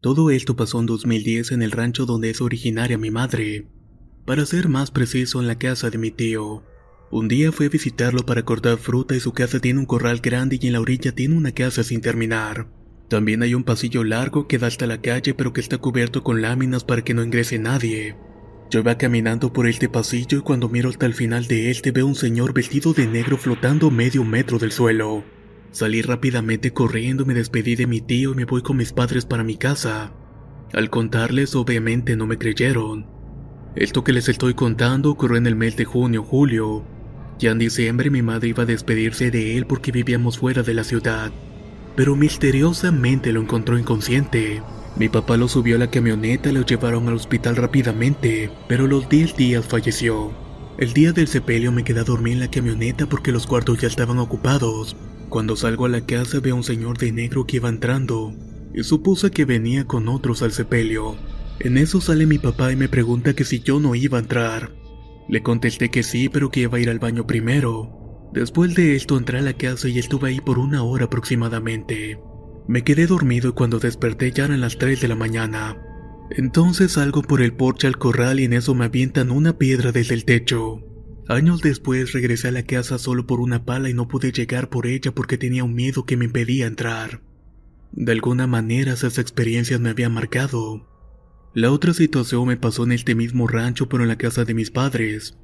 Todo esto pasó en 2010 en el rancho donde es originaria mi madre. Para ser más preciso, en la casa de mi tío. Un día fui a visitarlo para cortar fruta y su casa tiene un corral grande y en la orilla tiene una casa sin terminar. También hay un pasillo largo que da hasta la calle pero que está cubierto con láminas para que no ingrese nadie. Yo iba caminando por este pasillo y cuando miro hasta el final de este veo un señor vestido de negro flotando medio metro del suelo. Salí rápidamente corriendo, me despedí de mi tío y me voy con mis padres para mi casa. Al contarles obviamente no me creyeron. Esto que les estoy contando ocurrió en el mes de junio julio. Ya en diciembre mi madre iba a despedirse de él porque vivíamos fuera de la ciudad. Pero misteriosamente lo encontró inconsciente. Mi papá lo subió a la camioneta y lo llevaron al hospital rápidamente, pero los 10 días falleció. El día del sepelio me quedé a dormir en la camioneta porque los cuartos ya estaban ocupados. Cuando salgo a la casa veo a un señor de negro que iba entrando y supuse que venía con otros al sepelio. En eso sale mi papá y me pregunta que si yo no iba a entrar. Le contesté que sí, pero que iba a ir al baño primero. Después de esto entré a la casa y estuve ahí por una hora aproximadamente. Me quedé dormido y cuando desperté ya eran las 3 de la mañana. Entonces salgo por el porche al corral y en eso me avientan una piedra desde el techo. Años después regresé a la casa solo por una pala y no pude llegar por ella porque tenía un miedo que me impedía entrar. De alguna manera esas experiencias me habían marcado. La otra situación me pasó en este mismo rancho pero en la casa de mis padres.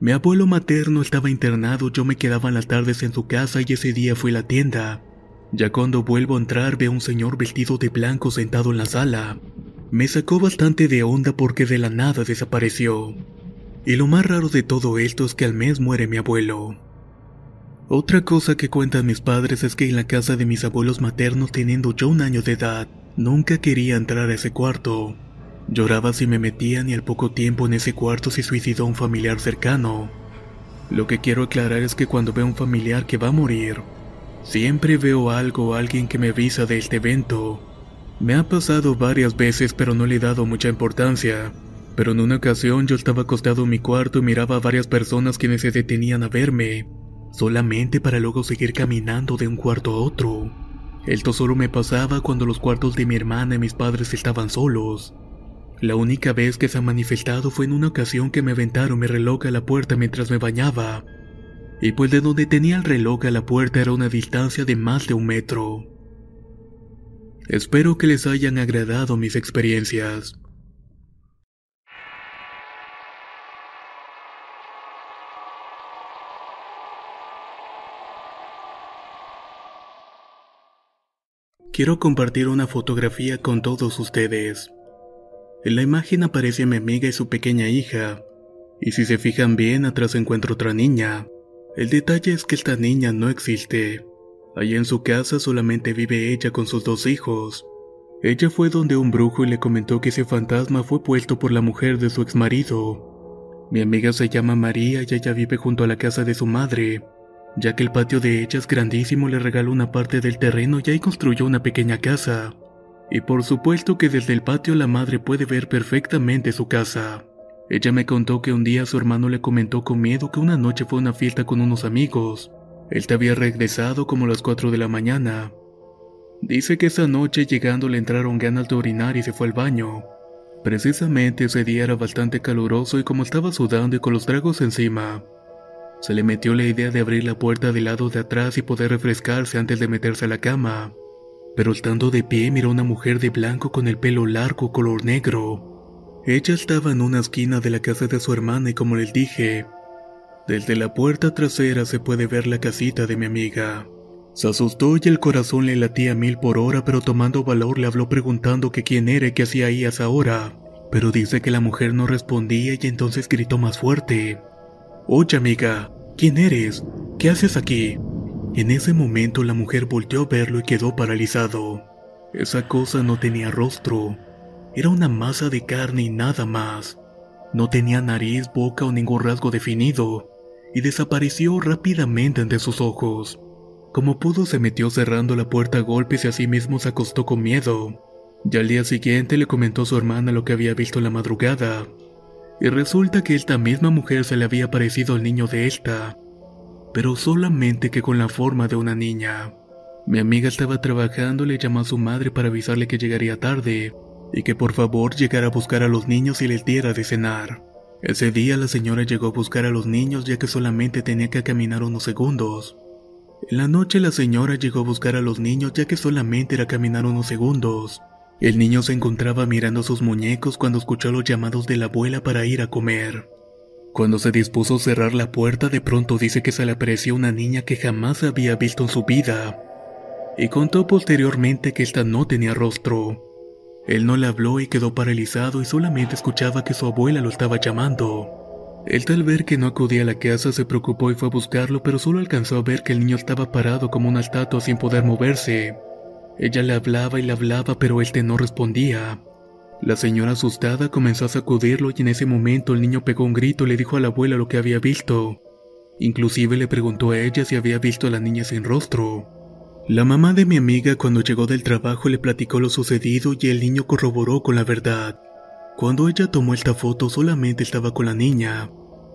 Mi abuelo materno estaba internado, yo me quedaba en las tardes en su casa y ese día fui a la tienda. Ya cuando vuelvo a entrar veo a un señor vestido de blanco sentado en la sala. Me sacó bastante de onda porque de la nada desapareció. Y lo más raro de todo esto es que al mes muere mi abuelo. Otra cosa que cuentan mis padres es que en la casa de mis abuelos maternos teniendo yo un año de edad, nunca quería entrar a ese cuarto. Lloraba si me metían y al poco tiempo en ese cuarto se suicidó un familiar cercano. Lo que quiero aclarar es que cuando veo un familiar que va a morir, siempre veo algo o alguien que me avisa de este evento. Me ha pasado varias veces pero no le he dado mucha importancia, pero en una ocasión yo estaba acostado en mi cuarto y miraba a varias personas quienes se detenían a verme, solamente para luego seguir caminando de un cuarto a otro. Esto solo me pasaba cuando los cuartos de mi hermana y mis padres estaban solos. La única vez que se ha manifestado fue en una ocasión que me aventaron mi reloj a la puerta mientras me bañaba. Y pues de donde tenía el reloj a la puerta era una distancia de más de un metro. Espero que les hayan agradado mis experiencias. Quiero compartir una fotografía con todos ustedes. En la imagen aparece mi amiga y su pequeña hija, y si se fijan bien atrás encuentro otra niña. El detalle es que esta niña no existe. Allí en su casa solamente vive ella con sus dos hijos. Ella fue donde un brujo y le comentó que ese fantasma fue puesto por la mujer de su exmarido. Mi amiga se llama María y ella vive junto a la casa de su madre ya que el patio de ella es grandísimo, le regaló una parte del terreno y ahí construyó una pequeña casa. Y por supuesto que desde el patio la madre puede ver perfectamente su casa. Ella me contó que un día su hermano le comentó con miedo que una noche fue a una fiesta con unos amigos. Él te había regresado como a las 4 de la mañana. Dice que esa noche llegando le entraron ganas de orinar y se fue al baño. Precisamente ese día era bastante caluroso y como estaba sudando y con los tragos encima, se le metió la idea de abrir la puerta del lado de atrás y poder refrescarse antes de meterse a la cama. Pero estando de pie miró a una mujer de blanco con el pelo largo color negro. Ella estaba en una esquina de la casa de su hermana y como les dije, desde la puerta trasera se puede ver la casita de mi amiga. Se asustó y el corazón le latía mil por hora, pero tomando valor le habló preguntando que quién era y qué hacía ahí a esa pero dice que la mujer no respondía y entonces gritó más fuerte. Oye amiga, ¿quién eres? ¿Qué haces aquí? En ese momento la mujer volteó a verlo y quedó paralizado. Esa cosa no tenía rostro. Era una masa de carne y nada más. No tenía nariz, boca o ningún rasgo definido, y desapareció rápidamente ante sus ojos. Como pudo se metió cerrando la puerta a golpes y así mismo se acostó con miedo. Y al día siguiente le comentó a su hermana lo que había visto en la madrugada. Y resulta que esta misma mujer se le había parecido al niño de esta, pero solamente que con la forma de una niña. Mi amiga estaba trabajando le llamó a su madre para avisarle que llegaría tarde, y que por favor llegara a buscar a los niños y les diera de cenar. Ese día la señora llegó a buscar a los niños ya que solamente tenía que caminar unos segundos. En la noche la señora llegó a buscar a los niños ya que solamente era caminar unos segundos. El niño se encontraba mirando sus muñecos cuando escuchó los llamados de la abuela para ir a comer. Cuando se dispuso a cerrar la puerta de pronto dice que se le apareció una niña que jamás había visto en su vida. Y contó posteriormente que esta no tenía rostro. Él no le habló y quedó paralizado y solamente escuchaba que su abuela lo estaba llamando. Él al ver que no acudía a la casa se preocupó y fue a buscarlo, pero solo alcanzó a ver que el niño estaba parado como una estatua sin poder moverse. Ella le hablaba y le hablaba, pero él no respondía. La señora asustada comenzó a sacudirlo y en ese momento el niño pegó un grito y le dijo a la abuela lo que había visto. Inclusive le preguntó a ella si había visto a la niña sin rostro. La mamá de mi amiga cuando llegó del trabajo le platicó lo sucedido y el niño corroboró con la verdad. Cuando ella tomó esta foto solamente estaba con la niña,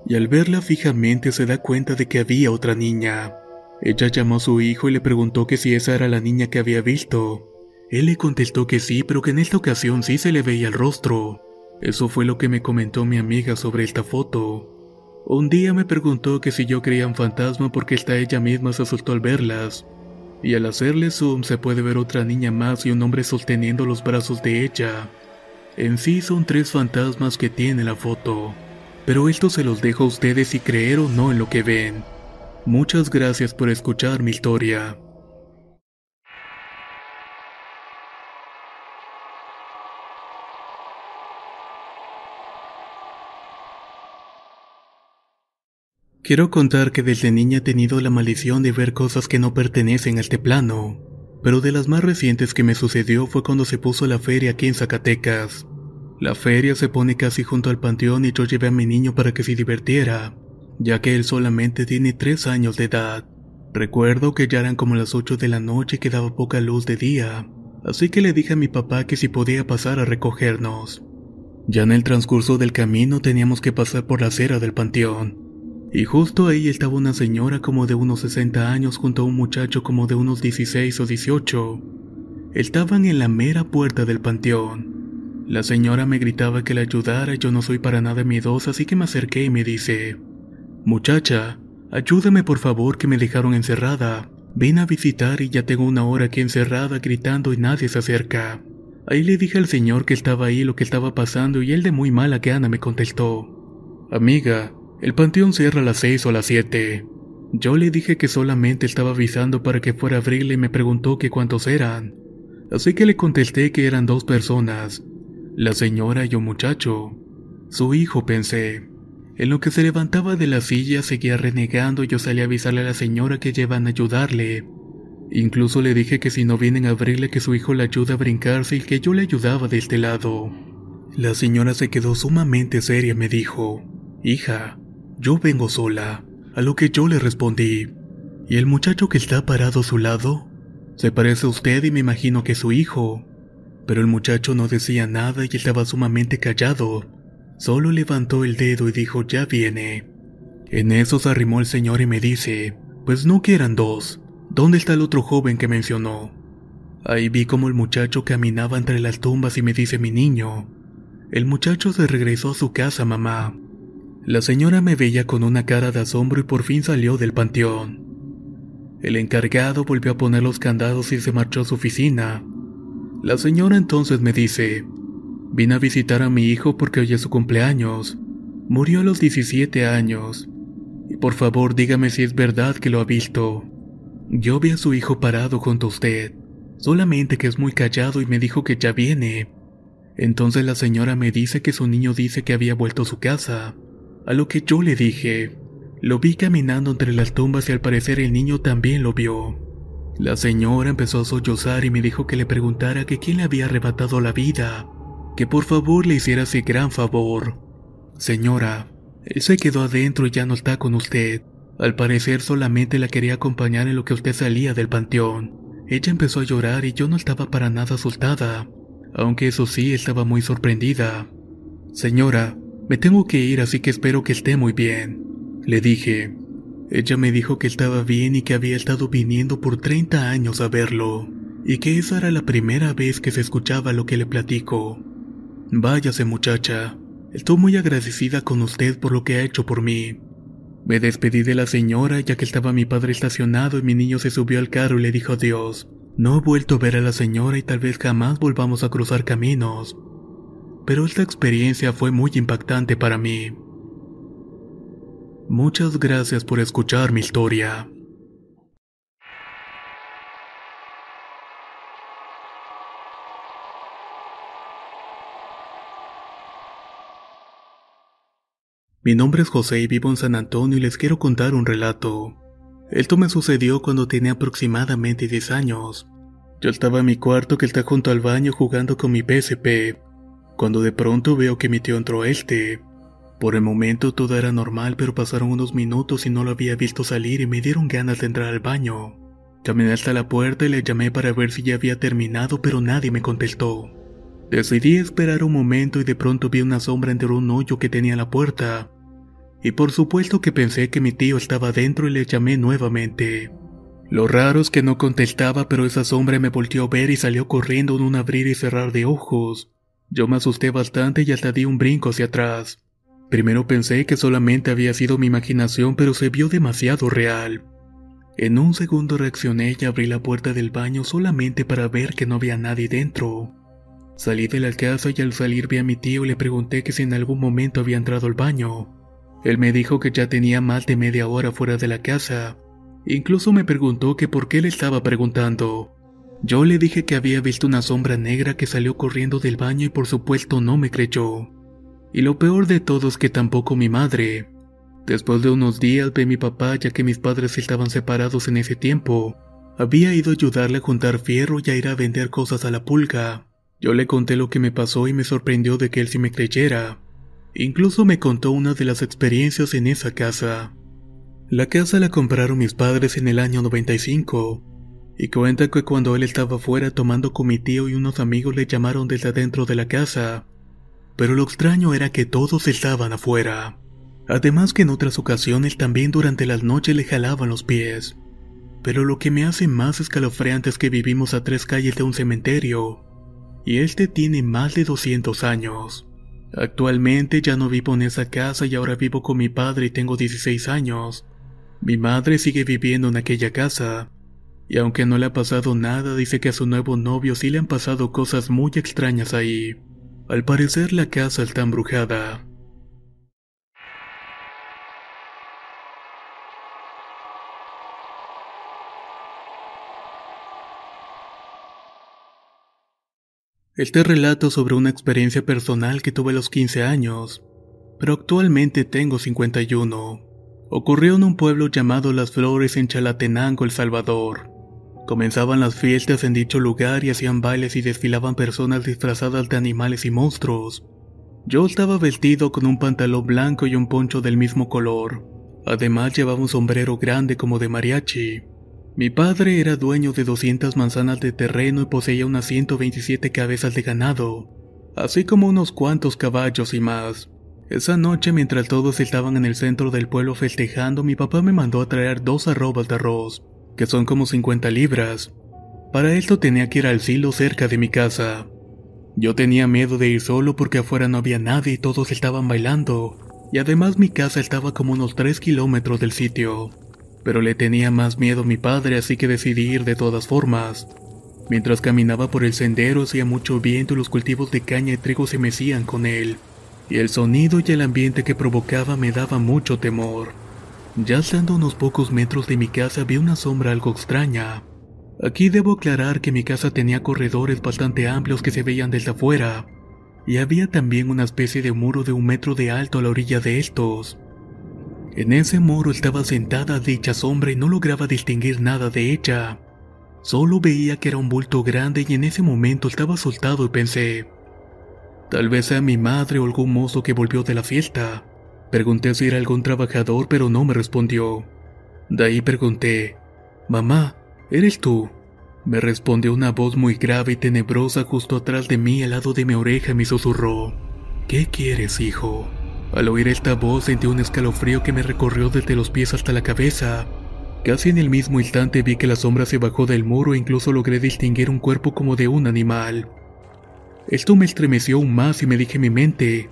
y al verla fijamente se da cuenta de que había otra niña. Ella llamó a su hijo y le preguntó que si esa era la niña que había visto. Él le contestó que sí, pero que en esta ocasión sí se le veía el rostro. Eso fue lo que me comentó mi amiga sobre esta foto. Un día me preguntó que si yo creía en fantasma porque esta ella misma se asustó al verlas, y al hacerle zoom se puede ver otra niña más y un hombre sosteniendo los brazos de ella. En sí son tres fantasmas que tiene la foto, pero esto se los dejo a ustedes si creer o no en lo que ven. Muchas gracias por escuchar mi historia. Quiero contar que desde niña he tenido la maldición de ver cosas que no pertenecen a este plano, pero de las más recientes que me sucedió fue cuando se puso la feria aquí en Zacatecas. La feria se pone casi junto al panteón y yo llevé a mi niño para que se divirtiera, ya que él solamente tiene tres años de edad. Recuerdo que ya eran como las 8 de la noche y quedaba poca luz de día, así que le dije a mi papá que si podía pasar a recogernos. Ya en el transcurso del camino teníamos que pasar por la acera del panteón, y justo ahí estaba una señora como de unos 60 años junto a un muchacho como de unos 16 o 18. Estaban en la mera puerta del panteón. La señora me gritaba que la ayudara yo no soy para nada miedosa, así que me acerqué y me dice, Muchacha, ayúdame por favor que me dejaron encerrada. Ven a visitar y ya tengo una hora aquí encerrada gritando y nadie se acerca. Ahí le dije al señor que estaba ahí lo que estaba pasando y él de muy mala gana me contestó, Amiga, el panteón cierra a las seis o a las siete. Yo le dije que solamente estaba avisando para que fuera a abrirle y me preguntó que cuántos eran. Así que le contesté que eran dos personas, la señora y un muchacho. Su hijo, pensé. En lo que se levantaba de la silla seguía renegando y yo salí a avisarle a la señora que llevan a ayudarle. Incluso le dije que si no vienen a abrirle que su hijo le ayuda a brincarse y que yo le ayudaba de este lado. La señora se quedó sumamente seria y me dijo, Hija, yo vengo sola, a lo que yo le respondí. ¿Y el muchacho que está parado a su lado? Se parece a usted y me imagino que su hijo. Pero el muchacho no decía nada y estaba sumamente callado. Solo levantó el dedo y dijo ya viene. En eso se arrimó el señor y me dice, pues no que eran dos. ¿Dónde está el otro joven que mencionó? Ahí vi como el muchacho caminaba entre las tumbas y me dice mi niño. El muchacho se regresó a su casa, mamá. La señora me veía con una cara de asombro y por fin salió del panteón. El encargado volvió a poner los candados y se marchó a su oficina. La señora entonces me dice, vine a visitar a mi hijo porque hoy es su cumpleaños. Murió a los 17 años. Y por favor dígame si es verdad que lo ha visto. Yo vi a su hijo parado junto a usted, solamente que es muy callado y me dijo que ya viene. Entonces la señora me dice que su niño dice que había vuelto a su casa, a lo que yo le dije, lo vi caminando entre las tumbas y al parecer el niño también lo vio. La señora empezó a sollozar y me dijo que le preguntara que quién le había arrebatado la vida, que por favor le hiciera ese gran favor. Señora, él se quedó adentro y ya no está con usted. Al parecer solamente la quería acompañar en lo que usted salía del panteón. Ella empezó a llorar y yo no estaba para nada asustada, aunque eso sí estaba muy sorprendida. Señora, me tengo que ir así que espero que esté muy bien. Le dije. Ella me dijo que estaba bien y que había estado viniendo por 30 años a verlo, y que esa era la primera vez que se escuchaba lo que le platico. Váyase muchacha, estoy muy agradecida con usted por lo que ha hecho por mí. Me despedí de la señora ya que estaba mi padre estacionado y mi niño se subió al carro y le dijo adiós. No he vuelto a ver a la señora y tal vez jamás volvamos a cruzar caminos. Pero esta experiencia fue muy impactante para mí. Muchas gracias por escuchar mi historia. Mi nombre es José y vivo en San Antonio y les quiero contar un relato. Esto me sucedió cuando tenía aproximadamente 10 años. Yo estaba en mi cuarto que está junto al baño jugando con mi PSP, cuando de pronto veo que mi tío entró a este. Por el momento todo era normal, pero pasaron unos minutos y no lo había visto salir y me dieron ganas de entrar al baño. Caminé hasta la puerta y le llamé para ver si ya había terminado, pero nadie me contestó. Decidí esperar un momento y de pronto vi una sombra entre un hoyo que tenía la puerta. Y por supuesto que pensé que mi tío estaba dentro y le llamé nuevamente. Lo raro es que no contestaba, pero esa sombra me volteó a ver y salió corriendo en un abrir y cerrar de ojos. Yo me asusté bastante y hasta di un brinco hacia atrás. Primero pensé que solamente había sido mi imaginación, pero se vio demasiado real. En un segundo reaccioné y abrí la puerta del baño solamente para ver que no había nadie dentro. Salí de la casa y al salir vi a mi tío y le pregunté que si en algún momento había entrado al baño. Él me dijo que ya tenía más de media hora fuera de la casa. Incluso me preguntó que por qué le estaba preguntando. Yo le dije que había visto una sombra negra que salió corriendo del baño y por supuesto no me creyó. Y lo peor de todo es que tampoco mi madre. Después de unos días a mi papá ya que mis padres estaban separados en ese tiempo. Había ido a ayudarle a juntar fierro y a ir a vender cosas a la pulga. Yo le conté lo que me pasó y me sorprendió de que él sí me creyera. Incluso me contó una de las experiencias en esa casa. La casa la compraron mis padres en el año 95 y cuenta que cuando él estaba fuera tomando con mi tío y unos amigos le llamaron desde adentro de la casa pero lo extraño era que todos estaban afuera. Además que en otras ocasiones también durante las noches le jalaban los pies. Pero lo que me hace más escalofriante es que vivimos a tres calles de un cementerio, y este tiene más de 200 años. Actualmente ya no vivo en esa casa y ahora vivo con mi padre y tengo 16 años. Mi madre sigue viviendo en aquella casa, y aunque no le ha pasado nada, dice que a su nuevo novio sí le han pasado cosas muy extrañas ahí. Al parecer la casa está embrujada. Este relato sobre una experiencia personal que tuve a los 15 años, pero actualmente tengo 51. Ocurrió en un pueblo llamado Las Flores en Chalatenango, El Salvador. Comenzaban las fiestas en dicho lugar y hacían bailes y desfilaban personas disfrazadas de animales y monstruos. Yo estaba vestido con un pantalón blanco y un poncho del mismo color. Además llevaba un sombrero grande como de mariachi. Mi padre era dueño de 200 manzanas de terreno y poseía unas 127 cabezas de ganado, así como unos cuantos caballos y más. Esa noche, mientras todos estaban en el centro del pueblo festejando, mi papá me mandó a traer dos arrobas de arroz, que son como 50 libras. Para esto tenía que ir al silo cerca de mi casa. Yo tenía miedo de ir solo porque afuera no había nadie y todos estaban bailando, y además mi casa estaba como unos 3 kilómetros del sitio. Pero le tenía más miedo a mi padre así que decidí ir de todas formas. Mientras caminaba por el sendero hacía mucho viento y los cultivos de caña y trigo se mecían con él, y el sonido y el ambiente que provocaba me daba mucho temor. Ya estando unos pocos metros de mi casa vi una sombra algo extraña. Aquí debo aclarar que mi casa tenía corredores bastante amplios que se veían desde afuera, y había también una especie de muro de un metro de alto a la orilla de estos. En ese muro estaba sentada dicha sombra y no lograba distinguir nada de ella. Solo veía que era un bulto grande y en ese momento estaba soltado y pensé, tal vez sea mi madre o algún mozo que volvió de la fiesta. Pregunté si era algún trabajador pero no me respondió. De ahí pregunté, Mamá, ¿eres tú? Me respondió una voz muy grave y tenebrosa justo atrás de mí al lado de mi oreja y me susurró. ¿Qué quieres, hijo? Al oír esta voz sentí un escalofrío que me recorrió desde los pies hasta la cabeza. Casi en el mismo instante vi que la sombra se bajó del muro e incluso logré distinguir un cuerpo como de un animal. Esto me estremeció aún más y me dije en mi mente,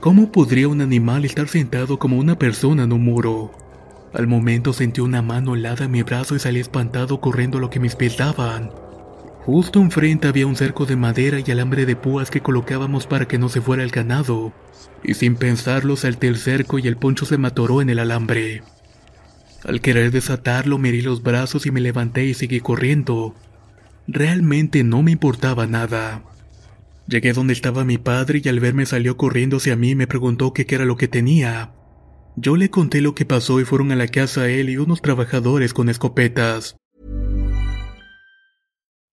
¿cómo podría un animal estar sentado como una persona en un muro? Al momento sentí una mano helada en mi brazo y salí espantado corriendo lo que mis pies daban. Justo enfrente había un cerco de madera y alambre de púas que colocábamos para que no se fuera el ganado, y sin pensarlo salté el cerco y el poncho se me atoró en el alambre. Al querer desatarlo me los brazos y me levanté y seguí corriendo. Realmente no me importaba nada. Llegué donde estaba mi padre y al verme salió corriendo hacia mí y me preguntó qué era lo que tenía. Yo le conté lo que pasó y fueron a la casa él y unos trabajadores con escopetas.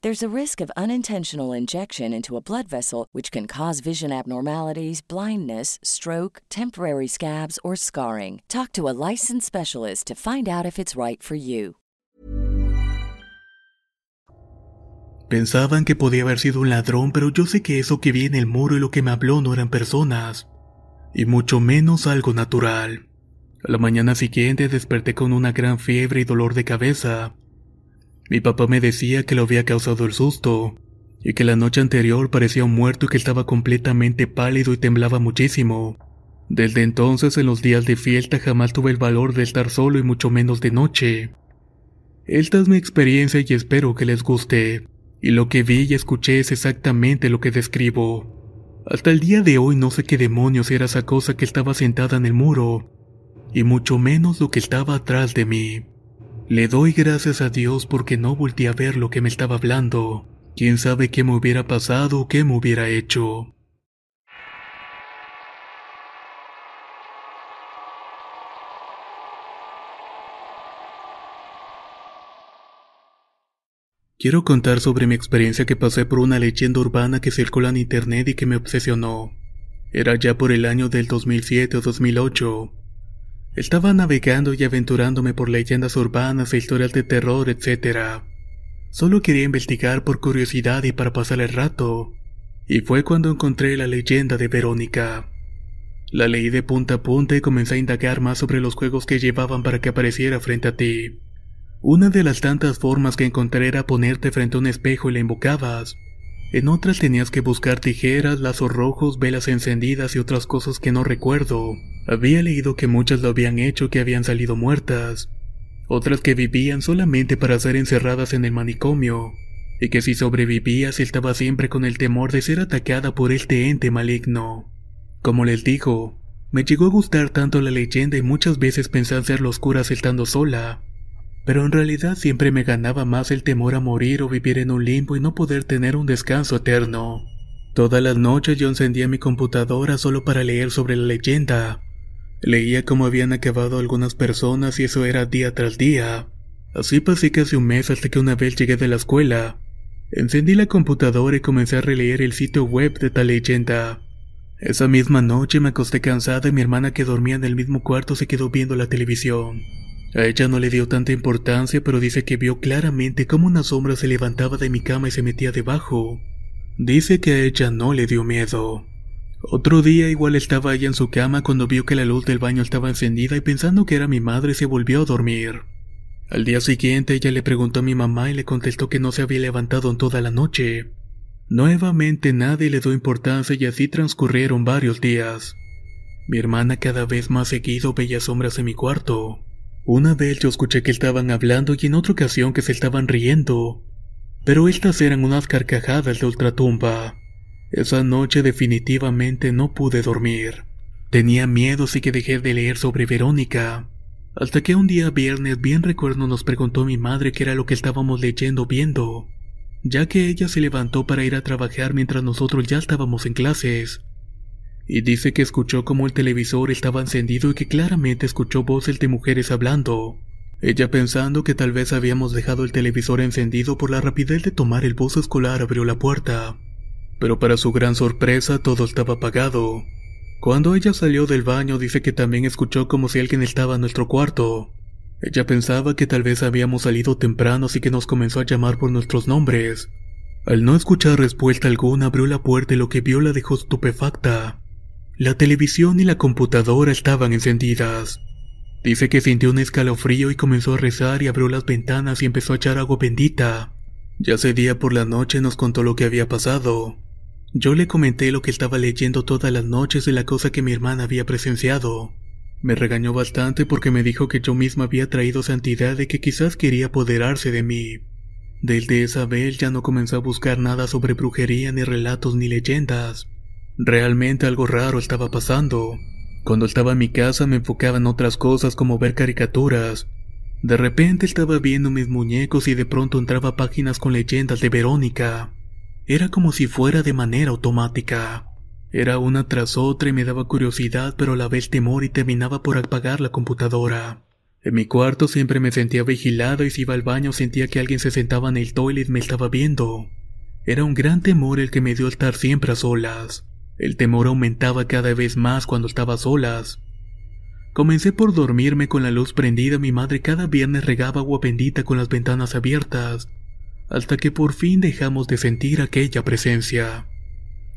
There's a risk of unintentional injection into a blood vessel, which can cause vision abnormalities, blindness, stroke, temporary scabs, or scarring. Talk to a licensed specialist to find out if it's right for you. Pensaban que podía haber sido un ladrón, pero yo sé que eso que vi en el muro y lo que me habló no eran personas, y mucho menos algo natural. A la mañana siguiente desperté con una gran fiebre y dolor de cabeza. Mi papá me decía que lo había causado el susto, y que la noche anterior parecía un muerto y que estaba completamente pálido y temblaba muchísimo. Desde entonces en los días de fiesta jamás tuve el valor de estar solo y mucho menos de noche. Esta es mi experiencia y espero que les guste. Y lo que vi y escuché es exactamente lo que describo. Hasta el día de hoy no sé qué demonios era esa cosa que estaba sentada en el muro, y mucho menos lo que estaba atrás de mí. Le doy gracias a Dios porque no volví a ver lo que me estaba hablando. Quién sabe qué me hubiera pasado o qué me hubiera hecho. Quiero contar sobre mi experiencia que pasé por una leyenda urbana que circula en internet y que me obsesionó. Era ya por el año del 2007 o 2008. Estaba navegando y aventurándome por leyendas urbanas e historias de terror, etc. Solo quería investigar por curiosidad y para pasar el rato. Y fue cuando encontré la leyenda de Verónica. La leí de punta a punta y comencé a indagar más sobre los juegos que llevaban para que apareciera frente a ti. Una de las tantas formas que encontré era ponerte frente a un espejo y la invocabas. En otras tenías que buscar tijeras, lazos rojos, velas encendidas y otras cosas que no recuerdo. Había leído que muchas lo habían hecho que habían salido muertas, otras que vivían solamente para ser encerradas en el manicomio, y que si sobrevivías estaba siempre con el temor de ser atacada por este ente maligno. Como les digo, me llegó a gustar tanto la leyenda y muchas veces pensé hacer los curas estando sola, pero en realidad siempre me ganaba más el temor a morir o vivir en un limbo y no poder tener un descanso eterno. Todas las noches yo encendía mi computadora solo para leer sobre la leyenda, Leía cómo habían acabado algunas personas y eso era día tras día. Así pasé casi un mes hasta que una vez llegué de la escuela. Encendí la computadora y comencé a releer el sitio web de tal leyenda. Esa misma noche me acosté cansada y mi hermana que dormía en el mismo cuarto se quedó viendo la televisión. A ella no le dio tanta importancia, pero dice que vio claramente cómo una sombra se levantaba de mi cama y se metía debajo. Dice que a ella no le dio miedo. Otro día igual estaba ella en su cama cuando vio que la luz del baño estaba encendida y pensando que era mi madre se volvió a dormir. Al día siguiente ella le preguntó a mi mamá y le contestó que no se había levantado en toda la noche. Nuevamente nadie le dio importancia y así transcurrieron varios días. Mi hermana cada vez más seguido veía sombras en mi cuarto. Una vez yo escuché que estaban hablando y en otra ocasión que se estaban riendo. Pero estas eran unas carcajadas de ultratumba. Esa noche definitivamente no pude dormir. Tenía miedo así que dejé de leer sobre Verónica. Hasta que un día viernes bien recuerdo nos preguntó mi madre qué era lo que estábamos leyendo viendo, ya que ella se levantó para ir a trabajar mientras nosotros ya estábamos en clases y dice que escuchó como el televisor estaba encendido y que claramente escuchó voces de mujeres hablando. Ella pensando que tal vez habíamos dejado el televisor encendido por la rapidez de tomar el bus escolar abrió la puerta. Pero para su gran sorpresa todo estaba apagado. Cuando ella salió del baño dice que también escuchó como si alguien estaba en nuestro cuarto. Ella pensaba que tal vez habíamos salido temprano así que nos comenzó a llamar por nuestros nombres. Al no escuchar respuesta alguna abrió la puerta y lo que vio la dejó estupefacta. La televisión y la computadora estaban encendidas. Dice que sintió un escalofrío y comenzó a rezar y abrió las ventanas y empezó a echar agua bendita. Ya ese día por la noche nos contó lo que había pasado. Yo le comenté lo que estaba leyendo todas las noches de la cosa que mi hermana había presenciado. Me regañó bastante porque me dijo que yo misma había traído santidad de que quizás quería apoderarse de mí. Desde esa vez ya no comenzó a buscar nada sobre brujería ni relatos ni leyendas. Realmente algo raro estaba pasando. Cuando estaba en mi casa me enfocaba en otras cosas como ver caricaturas. De repente estaba viendo mis muñecos y de pronto entraba páginas con leyendas de Verónica. Era como si fuera de manera automática. Era una tras otra y me daba curiosidad pero a la vez temor y terminaba por apagar la computadora. En mi cuarto siempre me sentía vigilado y si iba al baño sentía que alguien se sentaba en el toilet y me estaba viendo. Era un gran temor el que me dio estar siempre a solas. El temor aumentaba cada vez más cuando estaba solas. Comencé por dormirme con la luz prendida, mi madre cada viernes regaba agua bendita con las ventanas abiertas, hasta que por fin dejamos de sentir aquella presencia.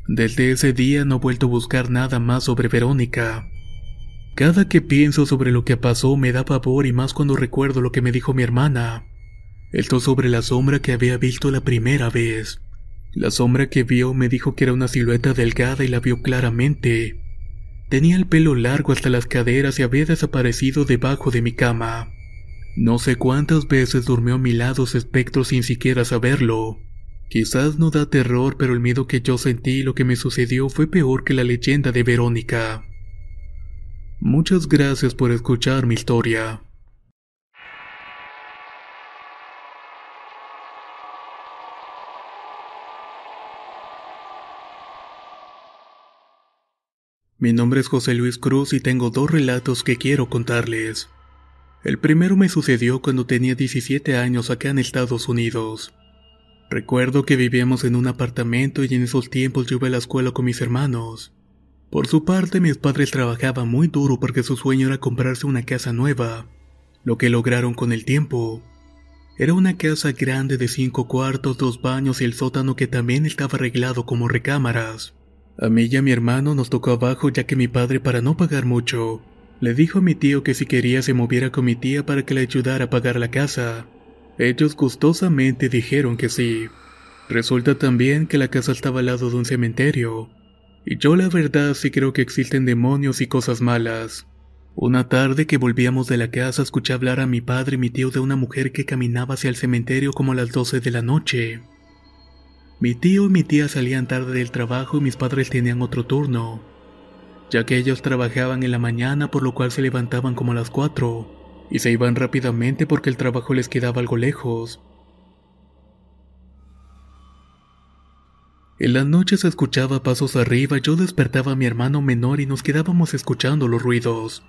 Desde ese día no he vuelto a buscar nada más sobre Verónica. Cada que pienso sobre lo que pasó me da pavor y más cuando recuerdo lo que me dijo mi hermana. Esto sobre la sombra que había visto la primera vez. La sombra que vio me dijo que era una silueta delgada y la vio claramente. Tenía el pelo largo hasta las caderas y había desaparecido debajo de mi cama. No sé cuántas veces durmió a mi lado ese espectro sin siquiera saberlo. Quizás no da terror, pero el miedo que yo sentí y lo que me sucedió fue peor que la leyenda de Verónica. Muchas gracias por escuchar mi historia. Mi nombre es José Luis Cruz y tengo dos relatos que quiero contarles. El primero me sucedió cuando tenía 17 años acá en Estados Unidos. Recuerdo que vivíamos en un apartamento y en esos tiempos yo iba a la escuela con mis hermanos. Por su parte, mis padres trabajaban muy duro porque su sueño era comprarse una casa nueva, lo que lograron con el tiempo. Era una casa grande de cinco cuartos, dos baños y el sótano que también estaba arreglado como recámaras. A mí y a mi hermano nos tocó abajo ya que mi padre para no pagar mucho, le dijo a mi tío que si quería se moviera con mi tía para que le ayudara a pagar la casa. Ellos gustosamente dijeron que sí. Resulta también que la casa estaba al lado de un cementerio. Y yo la verdad sí creo que existen demonios y cosas malas. Una tarde que volvíamos de la casa escuché hablar a mi padre y mi tío de una mujer que caminaba hacia el cementerio como a las 12 de la noche. Mi tío y mi tía salían tarde del trabajo y mis padres tenían otro turno, ya que ellos trabajaban en la mañana por lo cual se levantaban como a las 4 y se iban rápidamente porque el trabajo les quedaba algo lejos. En la noche se escuchaba pasos arriba, yo despertaba a mi hermano menor y nos quedábamos escuchando los ruidos.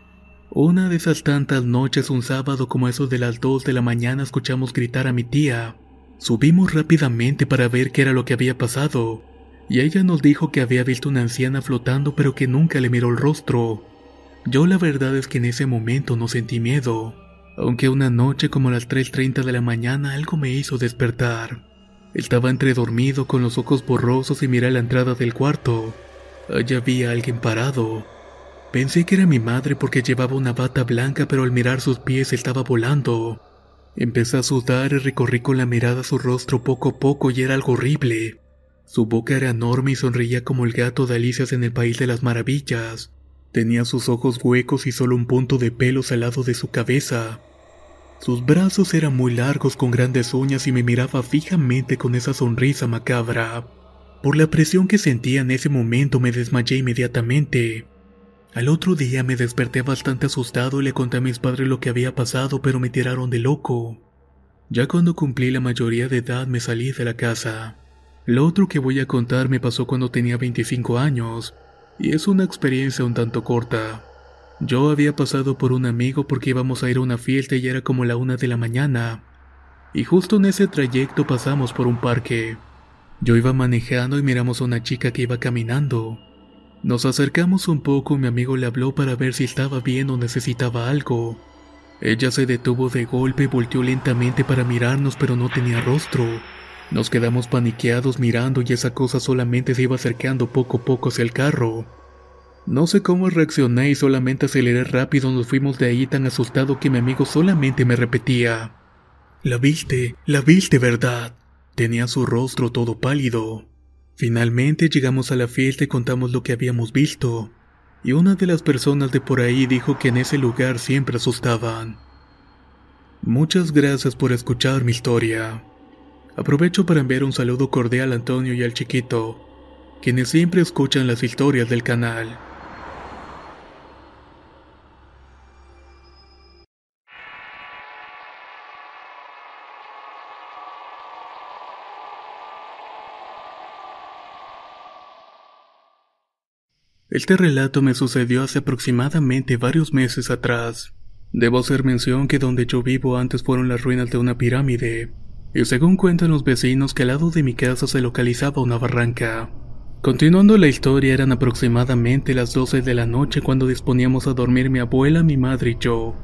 Una de esas tantas noches, un sábado como esos de las 2 de la mañana, escuchamos gritar a mi tía. Subimos rápidamente para ver qué era lo que había pasado, y ella nos dijo que había visto una anciana flotando pero que nunca le miró el rostro. Yo la verdad es que en ese momento no sentí miedo, aunque una noche como a las 3.30 de la mañana algo me hizo despertar. Estaba entre dormido con los ojos borrosos y miré a la entrada del cuarto. Allá había alguien parado. Pensé que era mi madre porque llevaba una bata blanca pero al mirar sus pies estaba volando. Empecé a sudar y recorrí con la mirada su rostro poco a poco y era algo horrible. Su boca era enorme y sonreía como el gato de Alicias en el País de las Maravillas. Tenía sus ojos huecos y solo un punto de pelos al lado de su cabeza. Sus brazos eran muy largos con grandes uñas y me miraba fijamente con esa sonrisa macabra. Por la presión que sentía en ese momento me desmayé inmediatamente. Al otro día me desperté bastante asustado y le conté a mis padres lo que había pasado, pero me tiraron de loco. Ya cuando cumplí la mayoría de edad me salí de la casa. Lo otro que voy a contar me pasó cuando tenía 25 años, y es una experiencia un tanto corta. Yo había pasado por un amigo porque íbamos a ir a una fiesta y era como la una de la mañana. Y justo en ese trayecto pasamos por un parque. Yo iba manejando y miramos a una chica que iba caminando. Nos acercamos un poco y mi amigo le habló para ver si estaba bien o necesitaba algo. Ella se detuvo de golpe y volteó lentamente para mirarnos pero no tenía rostro. Nos quedamos paniqueados mirando y esa cosa solamente se iba acercando poco a poco hacia el carro. No sé cómo reaccioné y solamente aceleré rápido, nos fuimos de ahí tan asustado que mi amigo solamente me repetía. La viste, la viste, ¿verdad? Tenía su rostro todo pálido. Finalmente llegamos a la fiesta y contamos lo que habíamos visto, y una de las personas de por ahí dijo que en ese lugar siempre asustaban. Muchas gracias por escuchar mi historia. Aprovecho para enviar un saludo cordial a Antonio y al chiquito, quienes siempre escuchan las historias del canal. Este relato me sucedió hace aproximadamente varios meses atrás. Debo hacer mención que donde yo vivo antes fueron las ruinas de una pirámide, y según cuentan los vecinos que al lado de mi casa se localizaba una barranca. Continuando la historia eran aproximadamente las 12 de la noche cuando disponíamos a dormir mi abuela, mi madre y yo.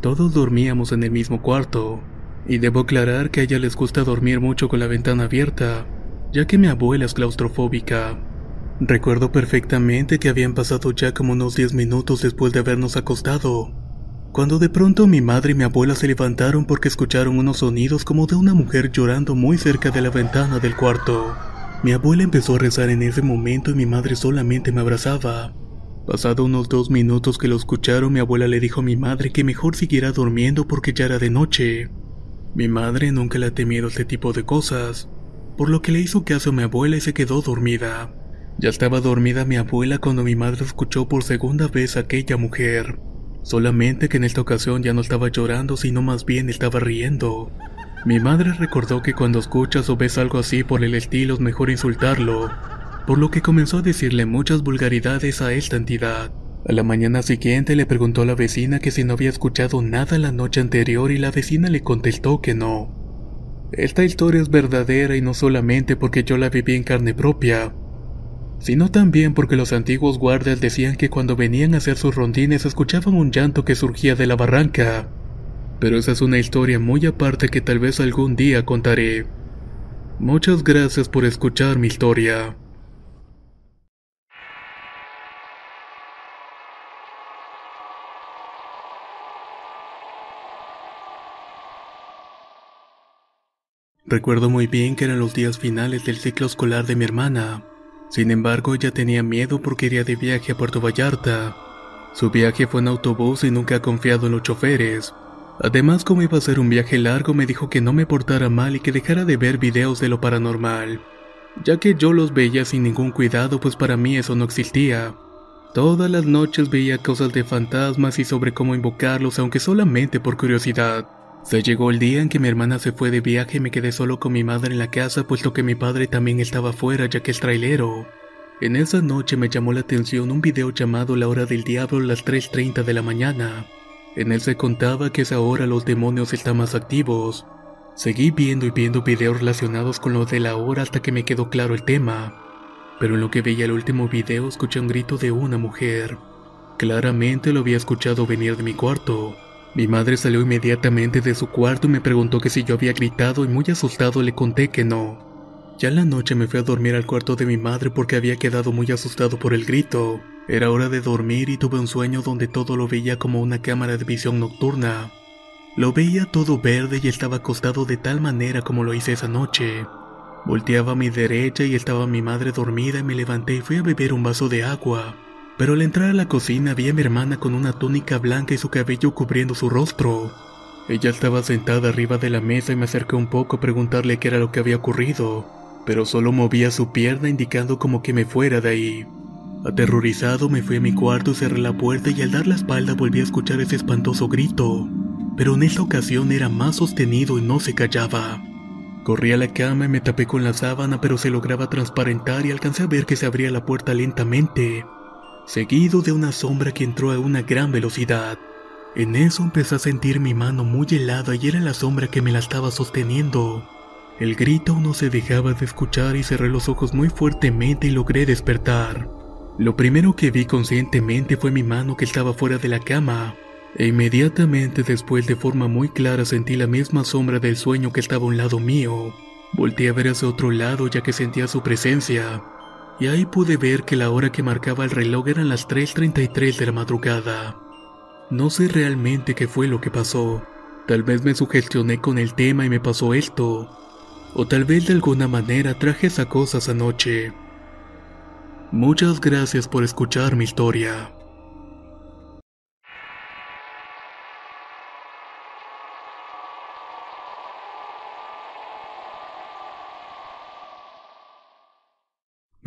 Todos dormíamos en el mismo cuarto, y debo aclarar que a ella les gusta dormir mucho con la ventana abierta, ya que mi abuela es claustrofóbica. Recuerdo perfectamente que habían pasado ya como unos 10 minutos después de habernos acostado, cuando de pronto mi madre y mi abuela se levantaron porque escucharon unos sonidos como de una mujer llorando muy cerca de la ventana del cuarto. Mi abuela empezó a rezar en ese momento y mi madre solamente me abrazaba. Pasado unos dos minutos que lo escucharon, mi abuela le dijo a mi madre que mejor siguiera durmiendo porque ya era de noche. Mi madre nunca le ha temido este tipo de cosas, por lo que le hizo caso a mi abuela y se quedó dormida. Ya estaba dormida mi abuela cuando mi madre escuchó por segunda vez a aquella mujer. Solamente que en esta ocasión ya no estaba llorando, sino más bien estaba riendo. Mi madre recordó que cuando escuchas o ves algo así por el estilo es mejor insultarlo, por lo que comenzó a decirle muchas vulgaridades a esta entidad. A la mañana siguiente le preguntó a la vecina que si no había escuchado nada la noche anterior y la vecina le contestó que no. Esta historia es verdadera y no solamente porque yo la viví en carne propia, sino también porque los antiguos guardias decían que cuando venían a hacer sus rondines escuchaban un llanto que surgía de la barranca. Pero esa es una historia muy aparte que tal vez algún día contaré. Muchas gracias por escuchar mi historia. Recuerdo muy bien que eran los días finales del ciclo escolar de mi hermana. Sin embargo, ella tenía miedo porque iría de viaje a Puerto Vallarta. Su viaje fue en autobús y nunca ha confiado en los choferes. Además, como iba a ser un viaje largo, me dijo que no me portara mal y que dejara de ver videos de lo paranormal, ya que yo los veía sin ningún cuidado, pues para mí eso no existía. Todas las noches veía cosas de fantasmas y sobre cómo invocarlos, aunque solamente por curiosidad. Se llegó el día en que mi hermana se fue de viaje y me quedé solo con mi madre en la casa, puesto que mi padre también estaba fuera ya que es trailero. En esa noche me llamó la atención un video llamado La Hora del Diablo a las 3.30 de la mañana. En él se contaba que es ahora los demonios están más activos. Seguí viendo y viendo videos relacionados con lo de la hora hasta que me quedó claro el tema. Pero en lo que veía el último video escuché un grito de una mujer. Claramente lo había escuchado venir de mi cuarto. Mi madre salió inmediatamente de su cuarto y me preguntó que si yo había gritado y muy asustado le conté que no. Ya la noche me fui a dormir al cuarto de mi madre porque había quedado muy asustado por el grito. Era hora de dormir y tuve un sueño donde todo lo veía como una cámara de visión nocturna. Lo veía todo verde y estaba acostado de tal manera como lo hice esa noche. Volteaba a mi derecha y estaba mi madre dormida y me levanté y fui a beber un vaso de agua. Pero al entrar a la cocina vi a mi hermana con una túnica blanca y su cabello cubriendo su rostro. Ella estaba sentada arriba de la mesa y me acerqué un poco a preguntarle qué era lo que había ocurrido, pero solo movía su pierna indicando como que me fuera de ahí. Aterrorizado me fui a mi cuarto cerré la puerta y al dar la espalda volví a escuchar ese espantoso grito, pero en esta ocasión era más sostenido y no se callaba. Corrí a la cama y me tapé con la sábana pero se lograba transparentar y alcancé a ver que se abría la puerta lentamente, seguido de una sombra que entró a una gran velocidad. En eso empecé a sentir mi mano muy helada y era la sombra que me la estaba sosteniendo. El grito no se dejaba de escuchar y cerré los ojos muy fuertemente y logré despertar. Lo primero que vi conscientemente fue mi mano que estaba fuera de la cama, e inmediatamente después de forma muy clara sentí la misma sombra del sueño que estaba a un lado mío. Volté a ver hacia otro lado ya que sentía su presencia, y ahí pude ver que la hora que marcaba el reloj eran las 3.33 de la madrugada. No sé realmente qué fue lo que pasó, tal vez me sugestioné con el tema y me pasó esto, o tal vez de alguna manera traje esa cosa esa noche. Muchas gracias por escuchar mi historia.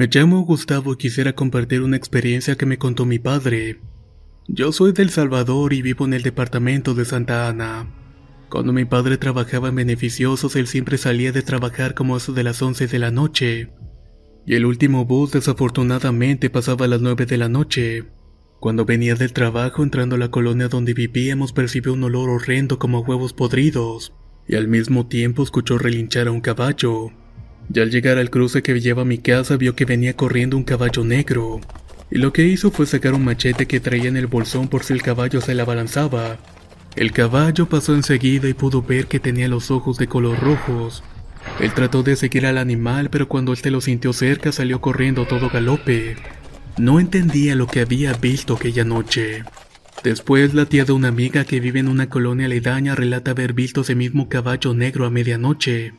Me llamo Gustavo y quisiera compartir una experiencia que me contó mi padre. Yo soy del Salvador y vivo en el departamento de Santa Ana. Cuando mi padre trabajaba en beneficiosos, él siempre salía de trabajar como eso de las 11 de la noche y el último bus desafortunadamente pasaba a las 9 de la noche. Cuando venía del trabajo entrando a la colonia donde vivíamos percibió un olor horrendo como huevos podridos, y al mismo tiempo escuchó relinchar a un caballo. Y al llegar al cruce que lleva a mi casa vio que venía corriendo un caballo negro, y lo que hizo fue sacar un machete que traía en el bolsón por si el caballo se la abalanzaba. El caballo pasó enseguida y pudo ver que tenía los ojos de color rojos, él trató de seguir al animal, pero cuando él lo sintió cerca salió corriendo todo galope. No entendía lo que había visto aquella noche. Después la tía de una amiga que vive en una colonia aledaña relata haber visto ese mismo caballo negro a medianoche.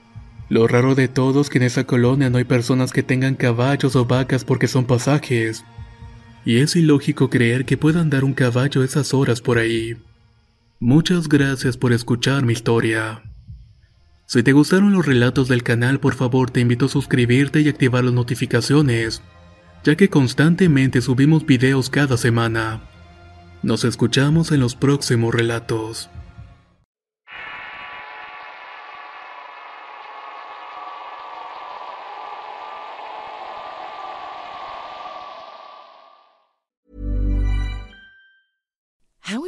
Lo raro de todo es que en esa colonia no hay personas que tengan caballos o vacas porque son pasajes. Y es ilógico creer que pueda andar un caballo esas horas por ahí. Muchas gracias por escuchar mi historia. Si te gustaron los relatos del canal, por favor te invito a suscribirte y activar las notificaciones, ya que constantemente subimos videos cada semana. Nos escuchamos en los próximos relatos.